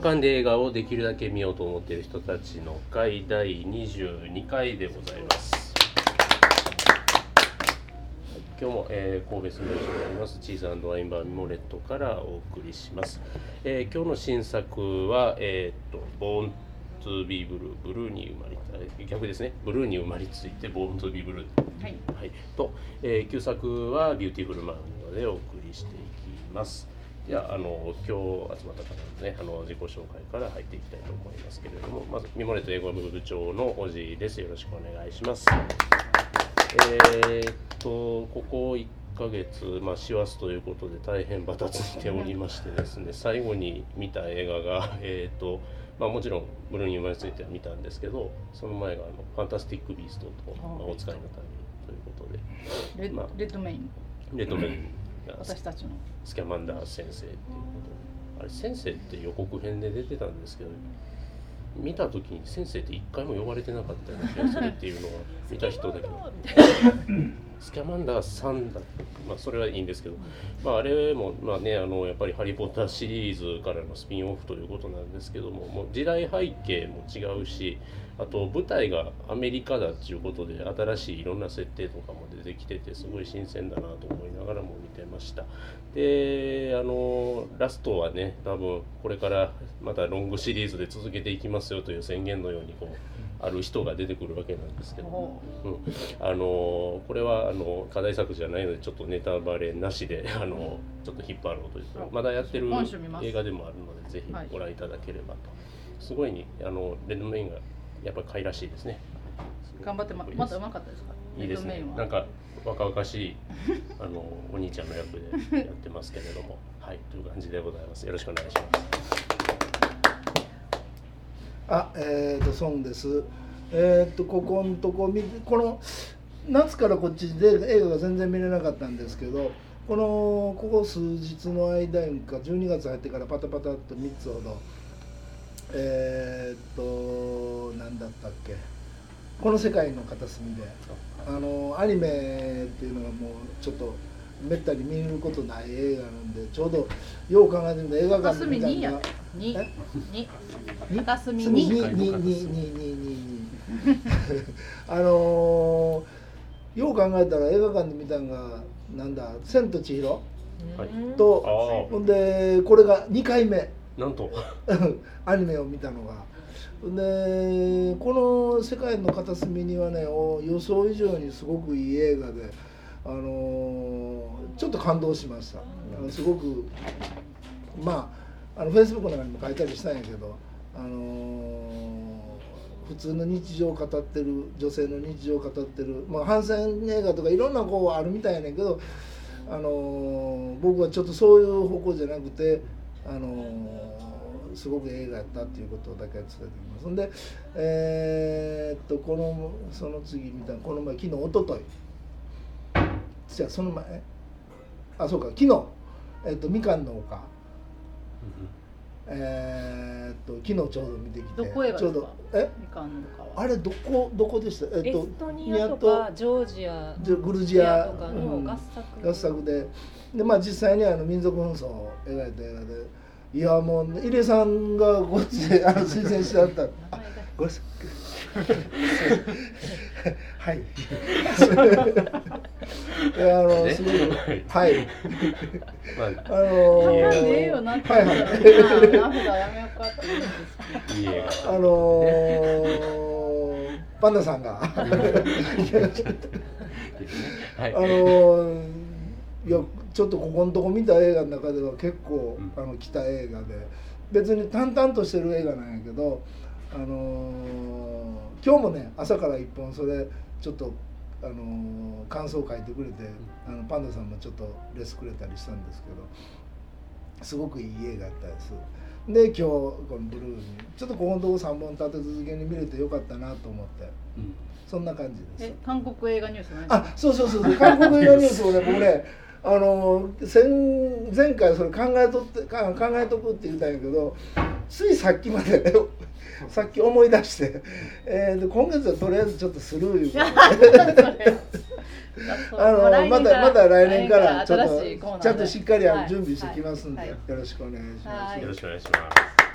映画館で映画をできるだけ見ようと思っている人たちの会第22回でございます。今日も、えー、神戸住吉にあります。チーズワインバーミモレットからお送りします、えー、今日の新作はえー、っと Born to Be Blue ブルーに生まれた逆ですね。ブルーに生まれついて Born to Be Blue、はい、はい、と、えー、旧作はビューティフルマンでお送りしていきますではあの今日集まった方のねあの自己紹介から入っていきたいと思いますけれどもまずミモレット英語部部長のおじです。よろしくお願いします。えー、っとここ1ヶ月、まあ、師走ということで大変バタついておりましてですね最後に見た映画が、えー、っとまあ、もちろんブルーに生まれついては見たんですけどその前があの「ファンタスティック・ビーストと」と「お使いのために」ということで。レッドメイン。レッドメインが私たちの。スキャマンダー先生っていうこと。あれ先生って予告編で出てたんですけど見た時に先生って一回も呼ばれてなかったような気がするっていうのは見た人だけスキャマンダー3だまあそれはいいんですけど、まあ、あれもまあねあのやっぱり「ハリー・ポッター」シリーズからのスピンオフということなんですけどももう時代背景も違うしあと舞台がアメリカだっていうことで新しいいろんな設定とかも出てきててすごい新鮮だなと思いながらも見てました。であのラストはね多分これからまたロングシリーズで続けていきますよという宣言のようにこうある人が出てくるわけなんですけど、う。ん、あのこれはあの課題作じゃないのでちょっとネタバレなしであのちょっと引っ張ろうというまだやってる映画でもあるのでぜひご覧いただければと、すごいにあのレッドメインがやっぱり可愛らしいですね。頑張ってままだうまかったですか？いいですね。なんか若々しい あのお兄ちゃんの役でやってますけれども。はいという感じでございます。よろしくお願いします。あえっ、ー、とソンです。えっ、ー、とここのとここの夏からこっちで映画が全然見れなかったんですけどこのここ数日の間にか12月入ってからパタパタっと3つほどえっ、と何だったっけ？この世界の片隅で。あのアニメっていうのがもうちょっとめったに見ることない映画なんでちょうどよう考えてみたら映画館で見たいな。にに片隅に。にににににあのー、よう考えたら映画館で見たんがなんだ「千と千尋」とほんでこれが2回目なんと？アニメを見たのが。でこの「世界の片隅に」はね予想以上にすごくいい映画で、あのー、ちょっと感動しました。すごくまああのフェイスブックの中にも書いたりしたんやけど、あのー、普通の日常を語ってる女性の日常を語ってる、まあ、反戦映画とかいろんなこうあるみたいやねんけど、あのー、僕はちょっとそういう方向じゃなくてあのすごく映画やったっていうことだけ伝えておきます。んでえー、っとこのその次見たこの前昨日おとといじゃその前あそうか昨日、えー、っとみかんの丘、えー、っと昨日ちょうど見てきて。どこちょうどえ？あれどこどこでした？えっとエストニアとかジョージア。グルジア。とかの合作,、合作で。でまあ実際にあの民族紛争を描いた映画で。いやもう入江さんがこっちであの推薦してあった。ごめんなさい はい。い やあのすごいはい。まあ、あのー、はいはい。あのー、パンダさんが。はい、あのー、いやちょっとここのとこ見た映画の中では結構、あの来た映画で別に淡々としてる映画なんやけど、あのー、今日もね朝から一本それちょっと、あのー、感想を書いてくれてあのパンダさんもちょっとレスくれたりしたんですけどすごくいい映画やったです。で今日このブルーにちょっとここのとこ3本立て続けに見れてよかったなと思って、うん、そんな感じです。韓国映画ニュースあそうそうそうそう。韓国映画ニュースをね僕ね あの前前回それ考えとって考えとくって言ったんやけどついさっきまで さっき思い出して、えー、で今月はとりあえずちょっとスルーいう あのまたまた来年からちょっとちゃんとしっかり準備してきますんで、よろしくお願いします。よろしくお願いします。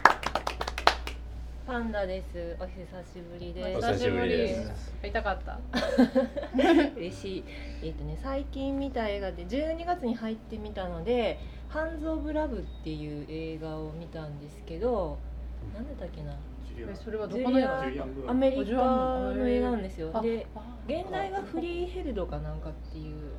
パンダです。お久しぶりでおす。久しぶりです会いたかった？嬉しい。えっ、とね最近見た映画で12月に入ってみたので、ハンズオブラブっていう映画を見たんですけど、なんだったっけな？えそれはどこの映画ジュですかアメリカの映画なんですよ。あで、あ現代がフリーヘルドかなんかっていう。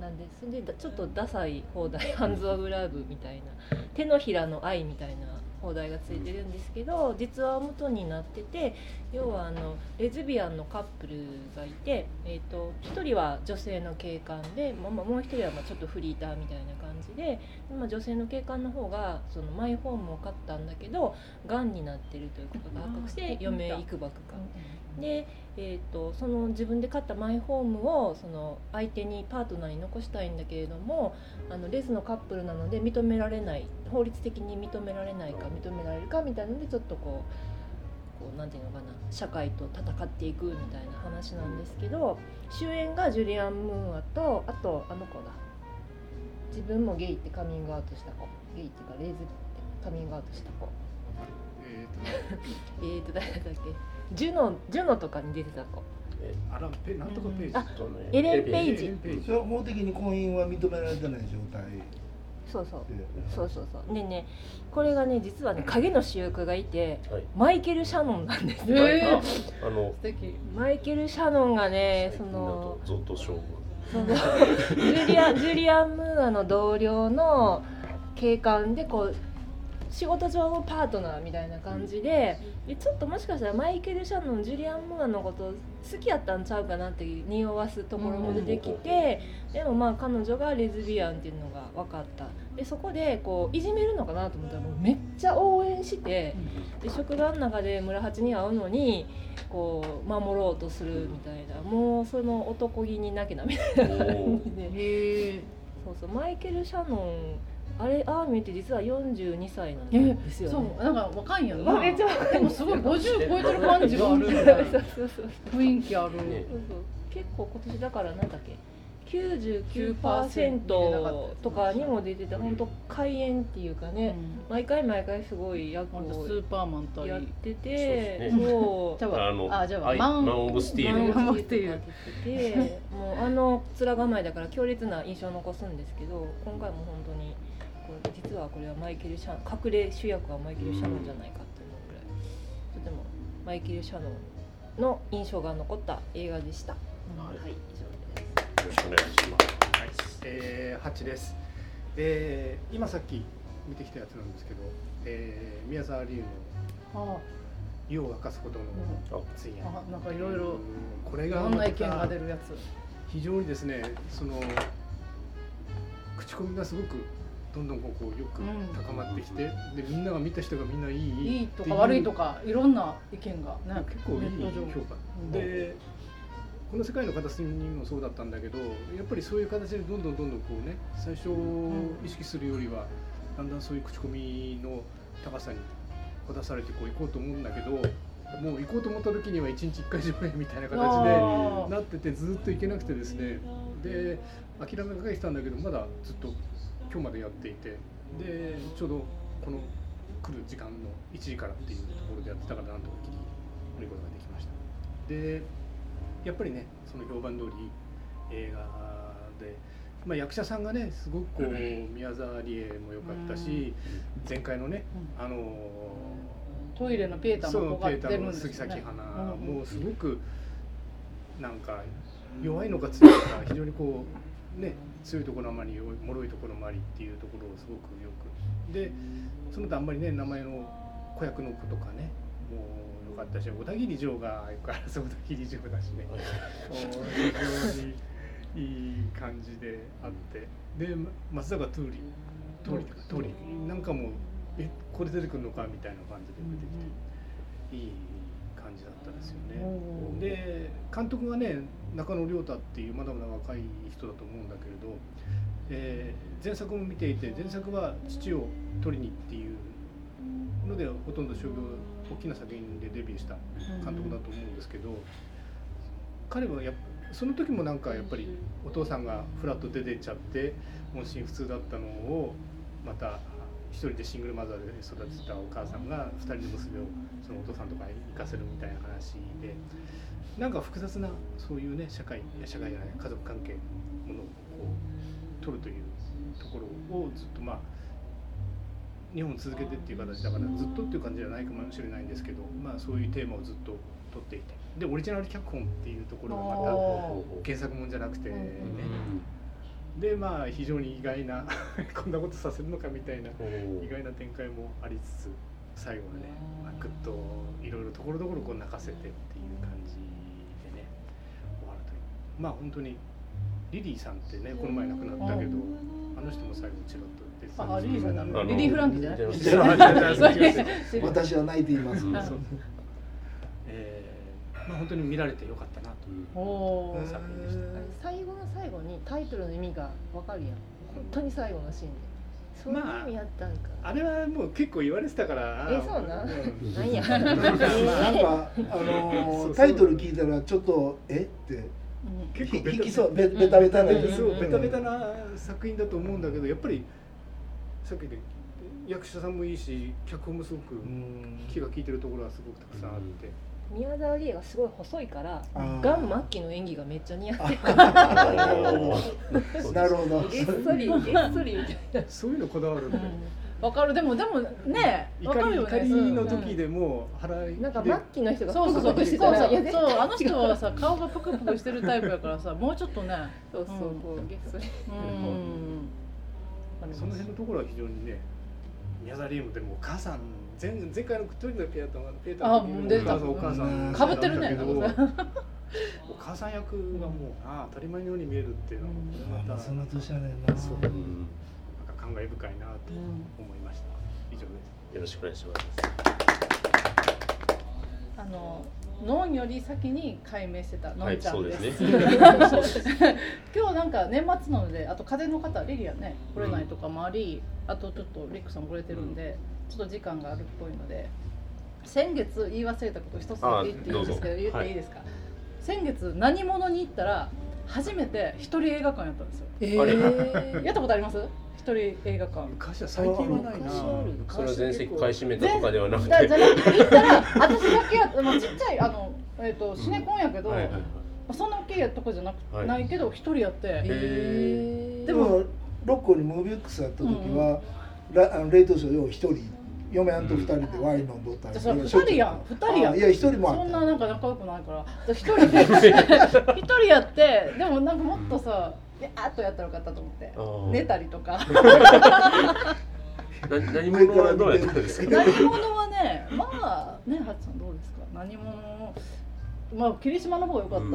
なんでそれでだちょっとダサい放題「ハンズ・オブ・ラブ」みたいな。手のひらの愛みたいな放題がついてるんですけど実は元になってて要はあのレズビアンのカップルがいて、えー、と1人は女性の警官で、まあまあもう1人はまあちょっとフリーターみたいな感じで、まあ、女性の警官の方がそのマイホームを買ったんだけどがんになってるということが発覚して余命いくばくか。で、えー、とその自分で買ったマイホームをその相手にパートナーに残したいんだけれどもあのレズのカップルなので認められない法律的に認められないか認められるかみたいなのでちょっとこうこうなんていうのかな社会と戦っていくみたいな話なんですけど主演がジュリアン・ムーアとあとあの子だ。自分もゲイってカミングアウトした子。ゲイっていうかレズってカミングアウトした子。え えーと誰だっけ？ジュノジュノとかに出てた子。えー、アランペなんとかページ。あっとね。エレンペイジ。エレンページ。それは法的に婚姻は認められてない状態。そうそう。でそうそうそう。でねこれがね実はね影の主役がいてはい。マイケル・シャノンなんです。えよ、ー。あの素敵。マイケル・シャノンがねそのとゾッと将軍そのジュリアンジュリアン・ムーアの同僚の警官でこう仕事上のパートナーみたいな感じででちょっともしかしたらマイケル・シャノンジュリアン・ムーアのこと好きやったんちゃうかなっていう匂わすところも出てきて、でもまあ彼女がレズビアンっていうのが分かった。でそこでこういじめるのかなと思ったらもうめっちゃ応援してで職場の中で村八に会うのにこう守ろうとするみたいな。もうその男気になきゃダメみたいな感じで。へえ。そうそう。マイケル・シャノンあれああ見えて実は42歳なんえですよね。そうなんか若いんやあな。でもすごい50超えてる感じがある。みたいそうなそうそうそう。雰囲気ある。ねそうそう。結構今年だからなんだっけ？99%とかにも出てて本当開演っていうかね、うん。毎回毎回すごい役をスーパーマン対やっててそうね。ああのあじゃあマンマンオブスティール。マンオブスティールててもうあの面構えだから強烈な印象を残すんですけど今回も本当に実はこれはマイケル・シャノン隠れ主役はマイケル・シャノンじゃないかっていうのぐらいとてもマイケル・シャノンの印象が残った映画でした。はい、以上です。よろしくお願いしますはい。えー、八です。えー、今さっき見てきたやつなんですけど、えー、宮沢りゆのあ湯を沸かすことのついや。あなんかいろいろこれがいろんな意見が出るやつ。非常にですね、その口コミがすごくどんどんこうこうよくうん。高まってきて、でみんなが見た人がみんないいいいとか悪いとかいろんな意見がね結構いい評価。うん。でこの世界の片隅にもそうだったんだけどやっぱりそういう形でどんどんどんどんこうね最初意識するよりはだんだんそういう口コミの高さにこだされてこう行こうと思うんだけどもう行こうと思った時には1日1回上映みたいな形でなっててずっと行けなくてですね。で諦めかけてたんだけどまだずっと今日までやっていてでちょうどこの来る時間の1時からっていうところでやってたからなんとか切り見ることができました。でやっぱりねその評判通り映画で、まあ、役者さんがねすごくこう宮沢りえも良かったし前回のねあのトイレのペーターそうの子がペーターの杉咲花うんもうすごくなんか弱いのか強いのか非常にこうね強いところもあり脆いところもありっていうところをすごくよく。でその他あんまりね名前の子役の子とかねもうよかったし小田切城が相変わらず小田切城だしね。非常にいい感じであって。で松坂桃李。桃李とか桃李。なんかもえこれ出てくるのかみたいな感じで出てきて、いい感じだったですよね。うんで監督がね中野亮太っていうまだまだ若い人だと思うんだけれど、えー前作も見ていて前作は「父を取りに」っていうのでほとんど商業大きな作品でデビューした監督だと思うんですけど、彼はやっその時もなんかやっぱりお父さんがフラッと出てっちゃって音信不通だったのをまた一人でシングルマザーで育てたお母さんが二人の娘をそのお父さんとかに行かせるみたいな話でなんか複雑なそういうね社会いや社会じゃない家族関係のものをこう取るというところをずっとまあ日本続けてっていう形だからずっとっていう感じじゃないかもしれないんですけど、まあ、そういうテーマをずっと取っていてでオリジナル脚本っていうところがまたお原作もんじゃなくてね、うんでまあ非常に意外な こんなことさせるのかみたいなうん意外な展開もありつつ最後はね、まあ、ぐっといろいろところどころこう泣かせてっていう感じでね終わるという。まあ本当にリリーさんってねこの前亡くなったけどあの人も最後チロッと出てリリーさんだ。あのリリー・フランキーじゃない？私は泣いています、まあ本当に見られてよかったなという作品でした。最後の最後にタイトルの意味がわかるやん。本当に最後のシーンで。そういう意味やったんか、あれはもう結構言われてたからえそうなん？ん。なんや？なんか、あのー タイトル聞いたらちょっとえ？って。結構ひ引きそう。ベベタベタな。そうベタベタな作品だと思うんだけどやっぱりさっきで役者さんもいいし脚本もすごくうん。気が利いてるところはすごくたくさんあって、宮沢りえがすごい細いからあー。ガン末期の演技がめっちゃ似合ってる。なるほど。げっそり げっそりみたいな。そういうのこだわるんで、わかる。でもでもねわかるよね。怒りの時でも腹い。なんか末期の人がそうそうそう。プクプクしてそうあの人はさ顔がプクプクしてるタイプやからさもうちょっとね。そうそう。こうげっそり。うん。その辺のところは非常にね宮沢りえもでもお母さん前前回の一人のペーターペーターの時にあ出たお母さんうんかぶってるねだけどお母さん役がもうな当たり前のように見えるっていうのはまたその年やねんなそううんなんか感慨深いなと思いました。以上です。よろしくお願いします。あのノンより先に解明してたのはい、んちゃそうんでですす。ね。そうです 今日なんか年末なのであと風邪の方リリアね来れないとかもあり、あとちょっとリックさん来れてるんで、ちょっと時間があるっぽいので先月言い忘れたこと一つだけ言っていいですけどあ言っていいですか、先月何者に行ったら初めて一人映画館やったんですよ。えーやったことあります？一人映画館。昔は最近はないな。それは全席買い占めたとかではなくて。じゃなくて行ったら私だけやった、まあ、ちっちゃいあの、えー、とシネコンやけど、はいはいはい。そんな大きいとこじゃなく、はい。ないけど一人やって、えー。でも六甲にムービックスやった時は、ラあの冷凍ショーよう一人嫁はんと二人でワイン飲んどったりじゃあそれ二人やん二人やん。あいや一人もあった。そんななんか仲良くないから。一人で 一人やってでもなんかもっとさビャーっとやったらよかったと思って。寝たりとか。な何者はどうやったんですか？何者はねまあねハチさんどうですか？何者まあ霧島の方が良かっ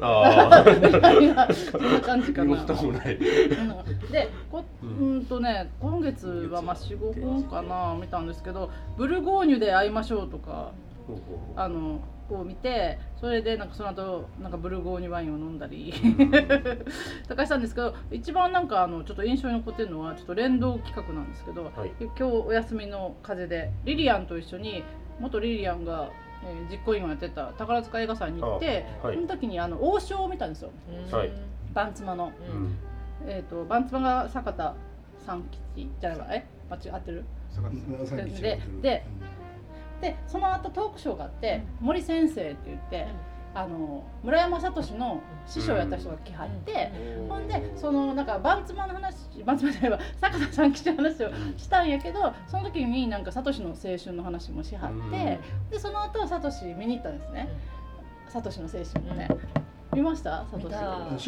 た、ああ。みたいなそんな感じかな。でこううん。んとね今月はまあ45本かな見たんですけど「ブルゴーニュで会いましょう」とかあのを見てそれでなんかその後なんかブルゴーニュワインを飲んだりとかしたんですけど一番なんかあのちょっと印象に残ってるのはちょっと連動企画なんですけど、はい。今日お休みの風でリリアンと一緒に元リリアンが、えー実行委員をやってた宝塚映画祭に行って、あはい。その時にあの王将を見たんですよ。はい。バンツマの。うん。えー、とバンツマが坂田三吉じゃないわ。え？間違ってる？でででその後トークショーがあって森先生って言ってあの村山聡の師匠やった人が来はって、ほんでそのなんかバンツマの話バンツマじゃないわ坂田三吉の話をしたんやけどその時になんか聡の青春の話もしはって、でその後聡見に行ったんですね。聡の青春もね、見ました？聡。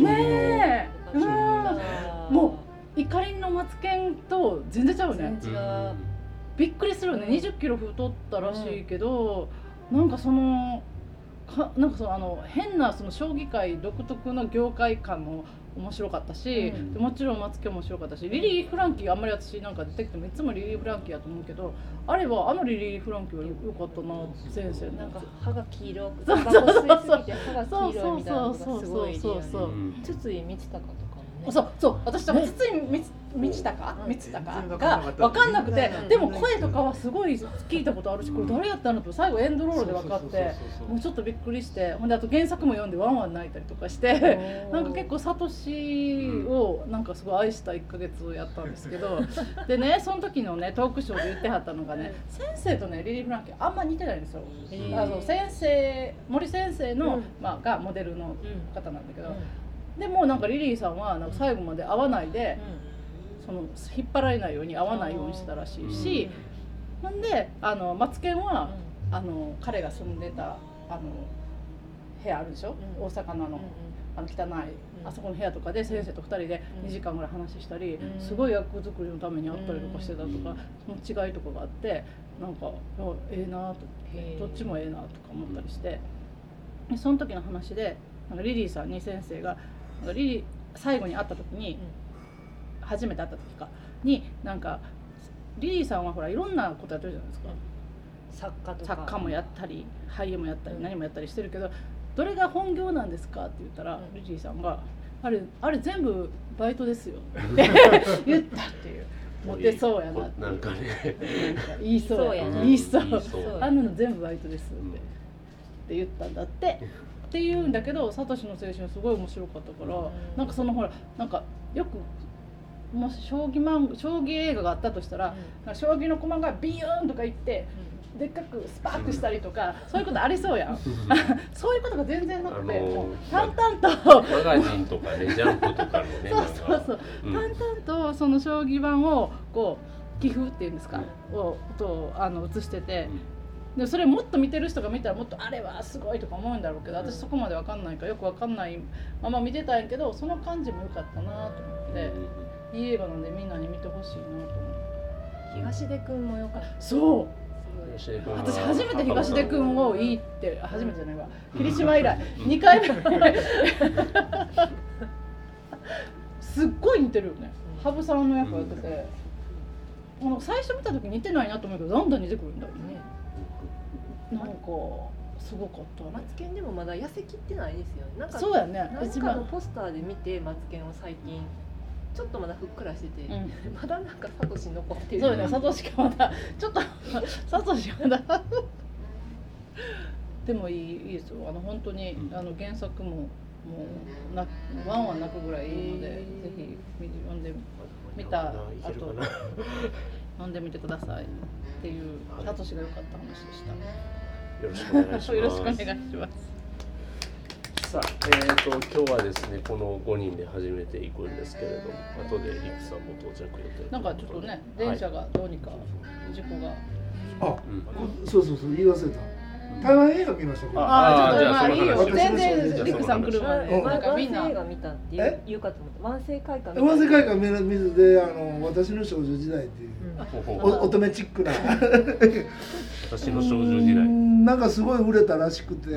ねえ。うんうんもう怒りのマツケンと全然ちゃうね。びっくりするよね、うん。2 0キロ太ったらしいけど、なんかそのかなんかそのあの変なその将棋界独特の業界感も面白かったし、うん。でもちろんマツケンも面白かったしリリー・フランキーあんまり私なんか出てきてもいつもリリー・フランキーやと思うけどあれはあのリリー・フランキーはよよかったな先生なんか歯が黄色そうタバコ吸いすぎて歯がそう黄色いそうみたいなのがそうそうそうそう私だから筒井みつ道高うん道高全然が分かんなくてうんでも声とかはすごい聞いたことあるしこれ誰やったのと最後エンドロールで分かってそうそうそうそうもうちょっとびっくりしてほんであと原作も読んでワンワン泣いたりとかして なんか結構サトシをなんかすごい愛した1ヶ月やったんですけどでねその時のねトークショーで言ってはったのがね先生とねリリー・フランケンあんま似てないんですよ。あの先生森先生の、うん。まあ、がモデルのうん。方なんだけど、うんでもなんかリリーさんはなんか最後まで会わないで、その引っ張られないように会わないようにしてたらしいし、ほん。であのマツケンは、あの彼が住んでたあの部屋あるでしょ、うん。大阪のあの,、あの汚い、あそこの部屋とかで先生と2人でうん。2時間ぐらい話したり、うん。すごい役作りのために会ったりとかしてたとか、その違いとかがあってなんかええなとどっちもええなとか思ったりして。でその時の話でなんかリリーさんに先生がリリー最後に会った時に、初めて会った時かになんかリリーさんはほらいろんなことやってるじゃないですか。作家とか。作家もやったり俳優もやったりうん何もやったりしてるけどどれが本業なんですかって言ったら、うん。リリーさんが「あれあれ全部バイトですよ」って 言ったっていう。モテそうやなってなんかね。なんか言いそうやな。言いそう言いそう。あんなの全部バイトですって,、うんって言ったんだって って言うんだけどサトシの青春すごい面白かったから、うん。なんかそのほらなんかよくもし将棋漫画将棋映画があったとしたら、なんか将棋の駒がビヨーンとかいってでっかくスパークしたりとか、そういうことありそうやん。そういうことが全然なくて、あのーもう淡々と、マガジンとかねジャンプとかのね そうそうそう、うん。淡々とその将棋盤をこう棋譜っていうんですか、をとあの映してて、でそれもっと見てる人が見たらもっとあれはすごいとか思うんだろうけど私そこまでわかんないからよくわかんないまま見てたんやけどその感じも良かったなと思っていい映画なんでみんなに見てほしいなと思って。東出くんもよかった。そう。私初めて東出君をいいって初めてじゃないわ。霧島以来。2回目。すっごい似てるよね。羽生さんの役やってて、あの最初見た時似てないなと思うけどだんだん似てくるんだよねなんかすごかった。マツケンでもまだ痩せきってないですよね。なんかそうやね。なん一番。かのポスターで見てマツケンを最近ちょっとまだふっくらしてて、うん。まだなんかサトシ残ってる。そうよね。サトシがまだちょっと サトシまだ。でもいいいいですよ。あの本当に、うん。あの原作ももうなワンワン泣くぐらいいいので、ぜひ見読んで見た後。いけるかな読んでみてくださいっていうサトシが良かった話でした。よろしくお願いします。よろしくお願いします。さあ、えー、と今日はですねこの5人で始めていくんですけれども後でリクさんも到着予定なんかちょっとね電車がどうにか事故が、あうん。そうそうそう言い忘れた。台湾映画見ましたああちょっとじゃあまあいいよ。全然リクさん来るまで。うんなんかみんな。映画見たって言うえ言うかと思った。ワンセ会館湾世会館見る水であの私の少女時代っていう乙女チックな。私の少女時う代んなんかすごい売れたらしくて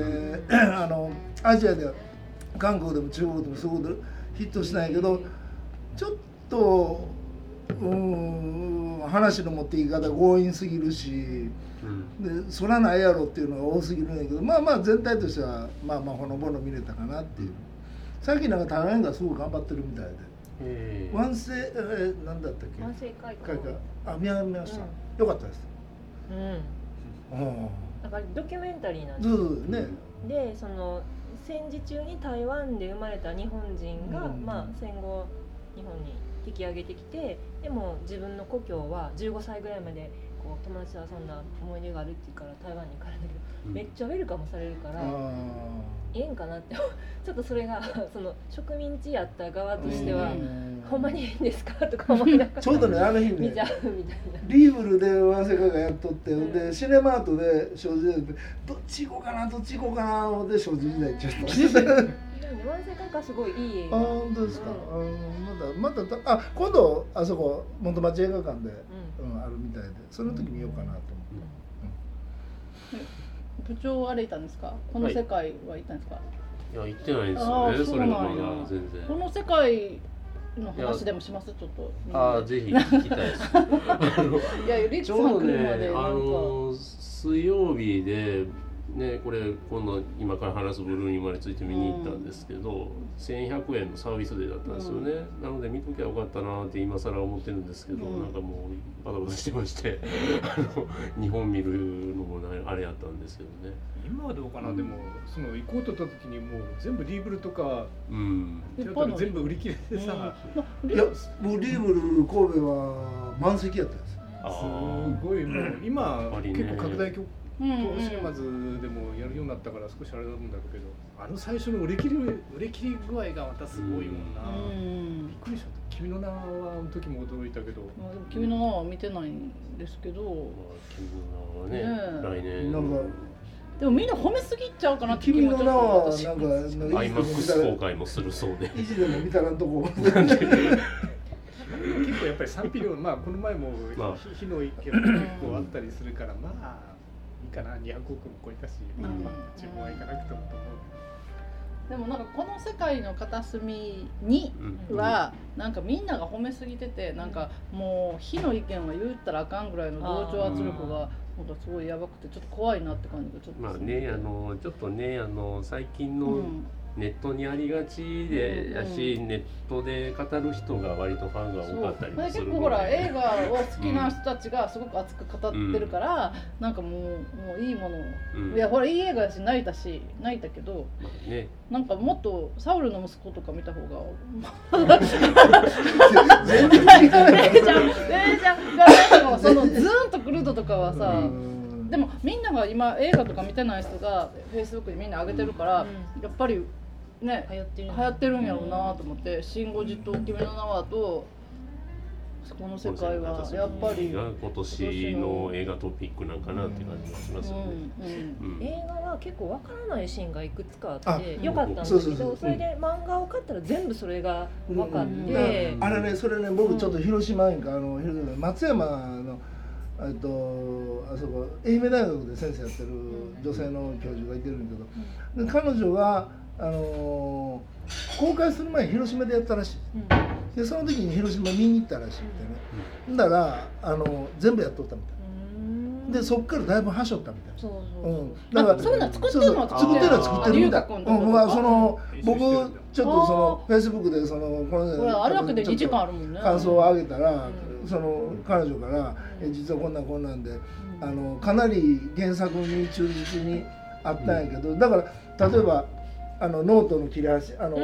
あのアジアでは韓国でも中国でもすごくヒットしたんやけどちょっとうん話の持っていき方強引すぎるしうん。でそらないやろっていうのが多すぎるんやけどまあまあ全体としてはまあまあほのぼの見れたかなっていう。最近なんか台湾がすごい頑張ってるみたいでえーワンセえーなんだったっけ？ワンセ会会館館あ見ました、うん。よかったです。うん。うん。なんかドキュメンタリーなんです。ね。でその戦時中に台湾で生まれた日本人が、うん。まあ、戦後日本に引き上げてきてでも自分の故郷は15歳ぐらいまでこう友達と遊んだ思い出があるっていうから台湾に帰るんだけど、うん。めっちゃウェルカムされるから、あええんかなって ちょっとそれがその植民地やった側ーとしては、うん。ほんまにいいんですかとか思いながらちょうどねあの日ね見ちゃうみたいな。リーブルでワンセカがやっとって、うん。でシネマートで少女時代でどっち行こうかなどっち行こうかな思って少女時代ちょっとでもねワンセカがすごいいい映あ画。本当ですか、あのまだまだたあ今度あそこ元町映画館で、うん。うん、あるみたいでその時見ようかなと思って、部長歩いたんですか？この世界は行ったんですか、いや行ってないんですあよねーそれがまだ全然。この世界の話でもします？ちょっとああぜひ聞きたいです。いやリクさん来るまでなんか、あの水曜日でねこれ今度今から話すブルーに生まれついて見に行ったんですけど、1100円のサービスデーだったんですよね、なので見ときゃよかったなって今更思ってるんですけど、うん。なんかもうバタバタしてまして あの日本見るのもなあれやったんですけどね。今はどうかな、でもその行こうとした時にもう全部リーブルとかうん。全部売り切れてさ、いや僕リーブル神戸は満席やったんですあすーごいもう今ね。結構拡大局うんうん東シネマズでもやるようになったから少しあれなんだけどあの最初の売れ切り売れ切り具合がまたすごいもんな、うん。びっくりした。君の名はあの時も驚いたけど。まあでも君の名は見てないんですけど。まあ君の名はねね来年。なんかでもみんな褒めすぎちゃうかなって気君の名は私なんかなんかいつでも見た IMAX 公ら開もするそうで。意地でも見たらんとこ。結構やっぱり賛否両まあこの前もまあ。火の意見も結構あったりするからまあかな200億も超えたし、まあうん。自分は行かなくてもと思う。でもなんかこの世界の片隅にうん。はなんかみんなが褒めすぎててなんかもう火の意見は言ったらあかんぐらいの同調圧力がなんかすごいやばくてちょっと怖いなって感じがちょっとまあねあのちょっとねあの最近のうんネットにありがちでやし、ネットで語る人が割とファンが多かったりする結構ほら映画を好きな人たちがすごく熱く語ってるから、なんかもうもういいものを、うん。いやほらいい映画だし泣いたし泣いたけどまあね。なんかもっとサウルの息子とか見た方が全然レイちゃんレイちゃんがなんかそのズーンとくるのとかはさ、でもみんなが今映画とか見てない人がフェイスブックでみんな上げてるから、やっぱりね流行ってる流行ってるんやろうなと思って「シン・ゴジと君の名は」とこの世界はやっぱり。が今年の映画トピックなんかなって感じがしますよね。うんうん。うん。映画は結構わからないシーンがいくつかあってあよかったんだけそうそうそうどそれで漫画を買ったら全部それが分かっうんてあれねそれね僕ちょっと広島園かあの松山のえっとあそこ愛媛大学で先生やってる女性の教授がいてるんだけどで彼女があのー公開する前に広島でやったらしい。でその時に広島見に行ったらしいってね。だからあの全部やっとったみたい。でそっからだいぶはしょったみたいそうそうう、そう。ん。あそういうの作ってるのはそうそう作ってるのは作ってる。みたうんまあその僕ちょっとそのフェイスブックでそのこのこれあれだけで2時間あるるもんね。感想を上げたら、うん。その彼女から「え実はこんなんこんなんで、あのかなり原作に忠実にあったんやけど、だから例えばあのノートの切れ端あの、うん。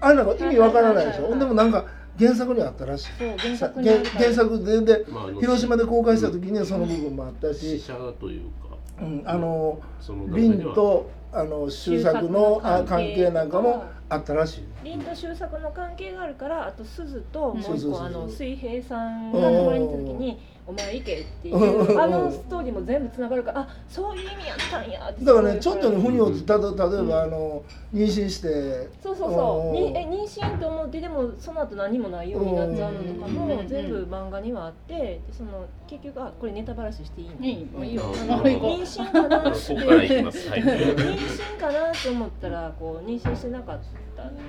あれなんか意味わからないでしょ、はいはいはいはいでもなんか原作にあったらしい。原さ作にあるから原作ででまあ広島で公開した時にその部分もあったし、死者というか、うん、あのその中リンではとあの周作のあ関係なんかもあったらしい。リンと周作の関係があるからあと鈴ともう一個あの水平さんが泊まりに行った時に「お前行け」っていうあのストーリーも全部つながるからあそういう意味やったんやってだからねちょっとねふ腑に落ちたと例えば、あの妊娠して。そうそうそう。にうん。え妊娠と思ってでもその後何もないようになっちゃうのとかもうん。全部漫画にはあってでその結局あこれネタバラシしていいの？いいもういいよ。妊娠かなって。妊娠かなと思ったらこう妊娠してなかった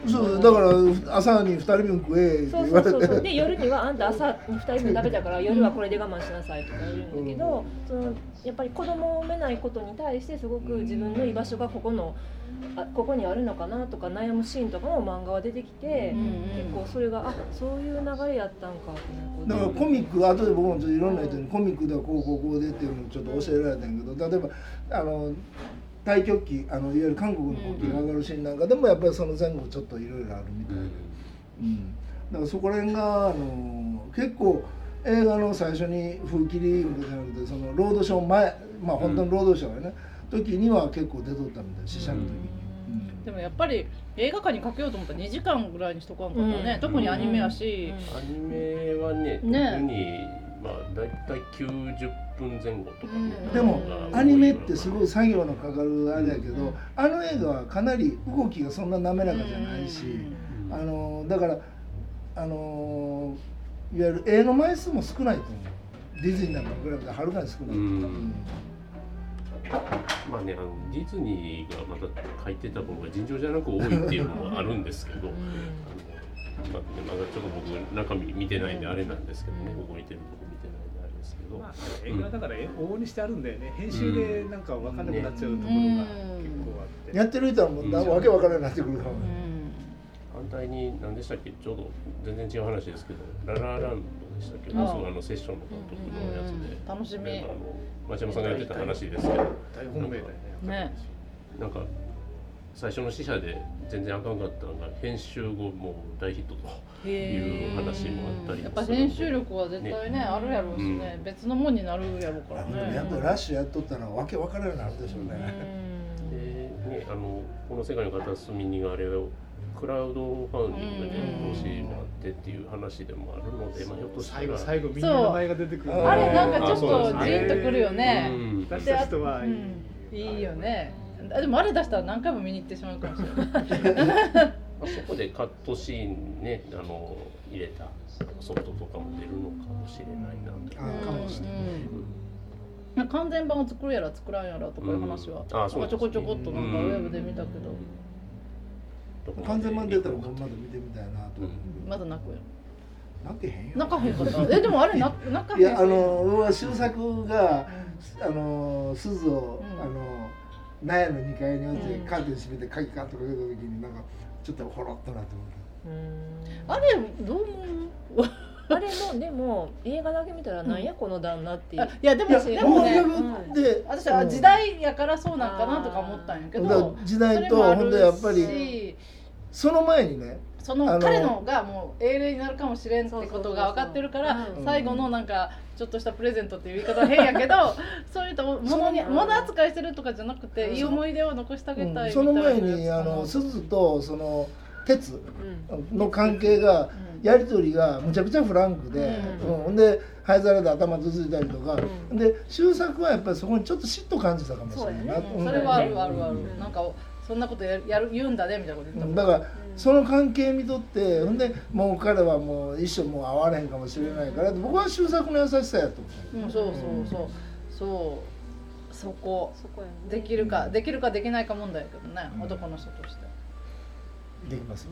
そうだから朝に2人分食えって言われて。で夜にはあんた朝に2人分食べたから 夜はこれで我慢しなさいとか言うんだけど、そのやっぱり子供を産めないことに対してすごく自分の居場所がここのあここにあるのかなとか悩むシーンとかも漫画は出てきて、うんうん結構それがあそういう流れやったんかってだからコミック後で僕もちょっといろんな人にコミックではこうこうこうでっていうのをちょっと教えられたんやけど例えばあの太極旗あのいわゆる韓国の国旗が上がるシーンなんかでもやっぱりその前後ちょっといろいろあるみたいで、うん、だからそこら辺があの結構映画の最初に風切りじゃなくてそのロードショー前まあ本当のロードショーやね、時には結構出とったみたい死者の時に。でもやっぱり映画館にかけようと思ったら2時間ぐらいにしとかんかったね、うん。特にアニメやし、アニメはね、ね。特にまあだいたい90分前後とかね。うんでもうん。アニメってすごい作業のかかるあれやけど、あの映画はかなり動きがそんな滑らかじゃないし、うん。あのだからあのいわゆる絵の枚数も少ないと思う。ディズニーなんかに比べてはるかに少ない、う。ん。まあね、あのディズニーがまた書いてた分が尋常じゃなく多いっていうのもあるんですけど、あのまあ、まだちょっと僕中身見てないんであれなんですけどね、うん。動いてるとこですけど、まあ、映画だからえ往々にしてあるんだよね。編集でなんか分かんなくなっちゃうところがうん。結構あって、やってる人はもうなわけわからなくなってくるかもねうん。反対に何でしたっけ？ちょうど全然違う話ですけどララランドでしたっけ、ああそのあのセッションの監督のやつで、うん楽しみ。町山さんがやってた話ですけど。大本命だよね。ね。なんか最初の試写で全然あかんかったのが編集後もう大ヒットという話もあったりやっぱ編集力は絶対ねあるやろうしね、別のもんになるやろうからあでもやっぱねラッシュやっとったらわけわからんようになるでしょうね、で、ね、あのこの世界の片隅にがあれをクラウドファウンディングで投資もあってっていう話でもあるので、まあ、ひょっとした最後ら最後みんな名前が出てくる。そうあれなんかちょっとジンとくるよね、うん。出した人は、うん。いいよねあでもあれ出したら何回も見に行ってしまうかもしれない。まあ、そこでカットシーンねあの入れたソフトとかも出るのかもしれないなと。あかもしれない。うんうん。完全版を作るやら作らんやらとかいう話は、うん。あそうですちょこちょこっとなんかウェブで見たけど、完全版出たらまで見てみたいなと。思う、まだ泣くよ。泣けへんよ。泣かへんかった。えでもあれ泣泣かへんいやあの僕は周作があの鈴を、うん。あの納屋の2階に置いて、うんカーテン閉めて鍵カッとかけた時になんかちょっとほろっとなって思っあれどう思う？あれも でも映画だけ見たらなんやこの旦那っていう。あいやでもたでもね僕で、私は時代やからそうなんかなとか思ったんやけど。時代とほんでやっぱりしその前にねそあのの彼のがもう英霊になるかもしれんってことが分かってるからうん。最後のなんかちょっとしたプレゼントっていう言い方は変やけど そういったものに物扱いしてるとかじゃなくてうん。いい思い出を残してあげたいみたいなその前にあの鈴とその鉄うん。の関係がうん。やり取りがむちゃくちゃフランクで、ううん。ほん。で灰皿で頭つついたりとか、うん。で周作はやっぱりそこにちょっと嫉妬感じたかもしれないなそうやね。うん。それはあるあるある。うん。なんかそんなことやるやる言うんだねみたいなこと言ったもん。だからその関係見とってほんでもう彼はもう一生もう会われへんかもしれないから僕は周作の優しさやと思う。んそうそうそう。そう。そこ。そこやね。できるかできるかできないか問題やけどね男の人として。うできます？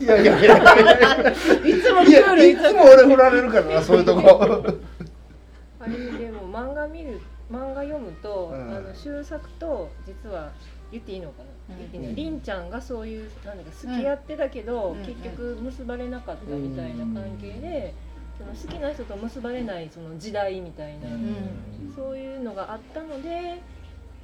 いいや。いやいやいつもいクールやいつも俺振られるからなそういうとこ。あれでも漫画見る漫画読むと、うん。あの終作と実は言っていいのかな、うん。言っていいの？りんちゃんがそういうなんだか付き合ってたけど、うん。結局結ばれなかったみたいな関係で、その好きな人と結ばれないその時代みたいな、ん。そういうのがあったので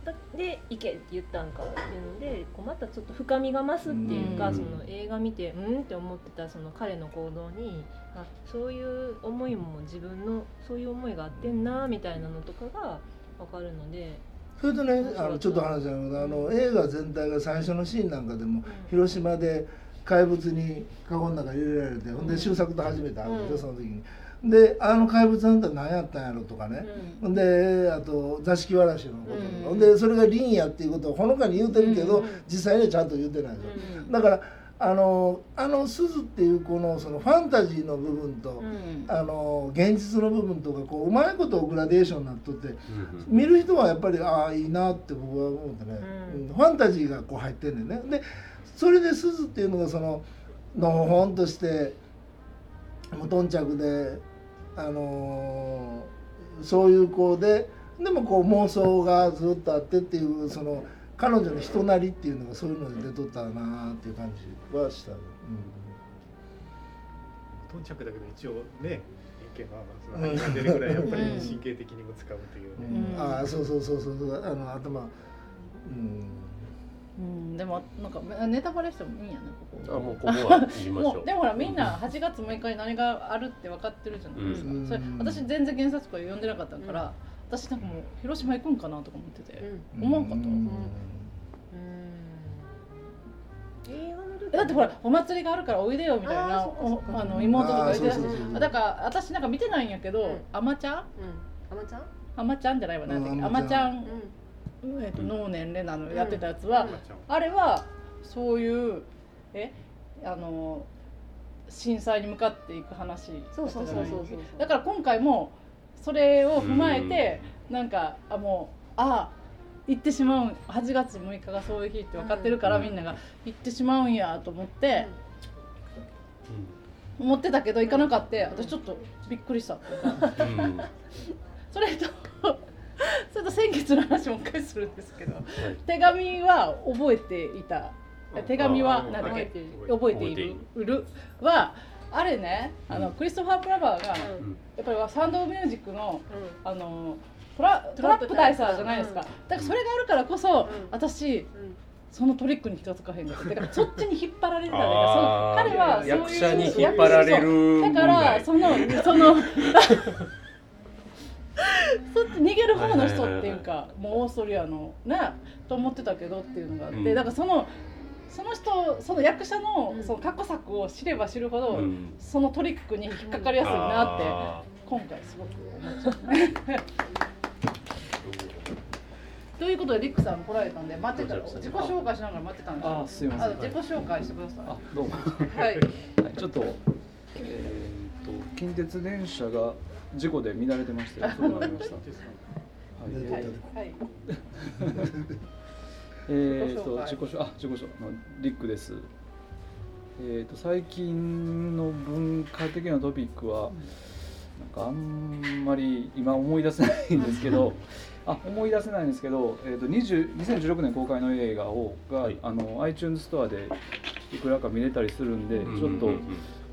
だで行けって言ったんかっていうのでこうまたちょっと深みが増すっていうか、うん。その映画見てうんって思ってたその彼の行動にあそういう思いも自分のそういう思いがあってんなみたいなのとかが分かるので。それとねあのちょっと話あの映画全体が最初のシーンなんかでも広島で怪物にカゴの中に入れられてほんで周作と初めて会うでしょうん。その時に。であの怪物あんた何やったんやろとかね、ほん。であと座敷わらしのことうん。でそれが凛やっていうことをほのかに言うてるけど、うん。実際にはちゃんと言ってないでしょ、うん。だからあのあの鈴っていうこのそのファンタジーの部分と、うん。あの現実の部分とかこううまいことグラデーションになっとってうん見る人はやっぱりああいいなって僕は思ってね、うん。うん。ファンタジーがこう入ってんねんね。でそれで鈴っていうのがそののほほんとして無頓着であのーそういう子ででもこう妄想がずっとあってっていうその彼女の人なりっていうのがそういうので出とったなっていう感じはした、うん。頓着だけど一応ね一見はその肺が出るぐらいやっぱり神経的にも使うというね、うんああそうそうそうそう。あの頭。うん。うん。でもなんかネタバレしてもいいんやねここ。あもうここは言いましょう。もうでもほらみんな8月6日に何があるって分かってるじゃないですか、うん。それ私全然原作とか読んでなかったから、私なんかもう広島行くんかなとか思ってて、思わんかった。うん。だってほらお祭りがあるからおいでよみたいなあの妹とか言ってたし。あーそうそうそうだから私なんか見てないんやけど、うん。あまちゃんうんあまちゃんあまちゃんじゃないわなんだっけ？うんあまちゃん、うえっと能年レナのやってたやつは、まあれはそういうえ？あの震災に向かっていく話だったじゃない？そうそうそうそうそう。だから今回もそれを踏まえて、なんかあもうあ行ってしまうん8月6日がそういう日って分かってるから、うん。みんなが行ってしまうんやと思って、思ってたけど行かなかった私ちょっとびっくりしたうんうん。それと それと先月の話もう一回するんですけどはい。手紙は覚えていた。手紙はあなんだっけ覚えている。はあれね。あの、うんクリストファー・プラバーが、やうん。っぱりサウンド・ミュージックのうあのトラトラップ大佐じゃないですか、うんだからそれがあるからこそ、ん。私ん。そのトリックに気がつかへんかった。だからそっちに引っ張られてたね。あー。そう彼はそういう役者に引っ張られるだからその その そっち逃げる方の人っていうかもうオーストリアのねと思ってたけどっていうのがあって、うん。だからそのその人その役者のうんその過去作を知れば知るほど、うんそのトリックに引っかかりやすいなってあ今回すごく思っちゃうね。ということでリックさん来られたんで待ってたら自己紹介しながら待ってたんですよあすいませんあ自己紹介してください。あどうも、はい。はい、ちょっと,、えー、と近鉄電車が事故で乱れてまして遅くなりました、は いはい。はい。えー、と自己紹あ自己紹リックです。えー、と最近の文化的なトピックはなんかあんまり今思い出せないんですけど あ思い出せないんですけど、えー、と20 2016年公開の映画をが、はい。あの iTunes ストアでいくらか見れたりするんで、うんちょっと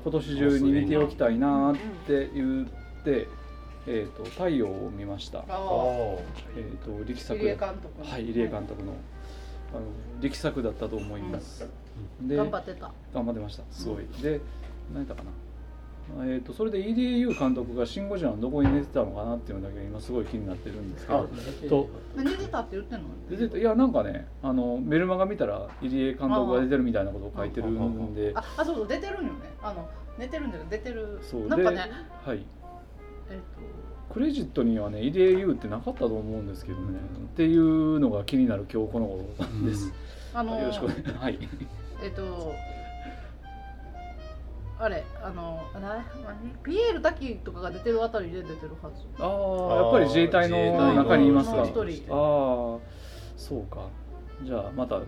今年中に見ておきたいなって言って、えー、と太陽を見ました、えー、と力あ。作。入江監督。はい入江監督のあの力作だったと思います、で頑張ってた。頑張ってました。すごい、で何やったかな。えー、とそれで EDAU 監督が「シン・ゴジラ」のどこに寝てたのかなっていうのだけ今すごい気になってるんですけあどと寝てたって言ってんの？で出ていやなんかねあのメルマガ見たら入江監督が出てるみたいなことを書いてるんで。あ、あそうそう出てるんよね。あの寝てるんだけど出てる。そう。なんかね、はい。えっクレジットにはね EDAU ってなかったと思うんですけどね。っていうのが気になる今日この頃なんです、とあのよろしくお願いします。はい。えっと。あれあのな何？ピエール滝とかが出てるあたりで出てるはず。ああやっぱり自衛隊の中にいますか。のああそうか。じゃあまた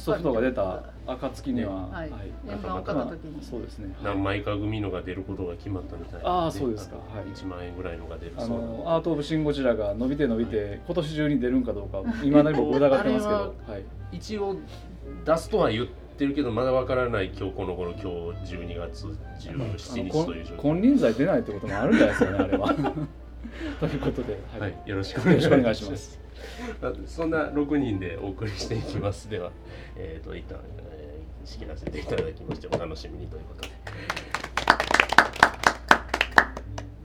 ソフトが出た暁には、はい。はい。円盤を買った時に。まあそうですね。何枚か組のが出ることが決まったみたいなあーそうですか。はい。1万円ぐらいのが出る。あそう。なのアート・オブ・シン・ゴジラが伸びて伸びて今年中に出るんかどうかい。まだに僕疑ってますけど、はい、一応出すとは言ってるけどまだわからない今日この頃今日12月17日という状況。金輪際出ないってこともあるんじゃないですかねあれは。ということで、ははい、よろしくお願願いしますそんな6人でお送りしていきます。では、えっ、と、一旦、えー仕切らせていただきまして、お楽しみにということで。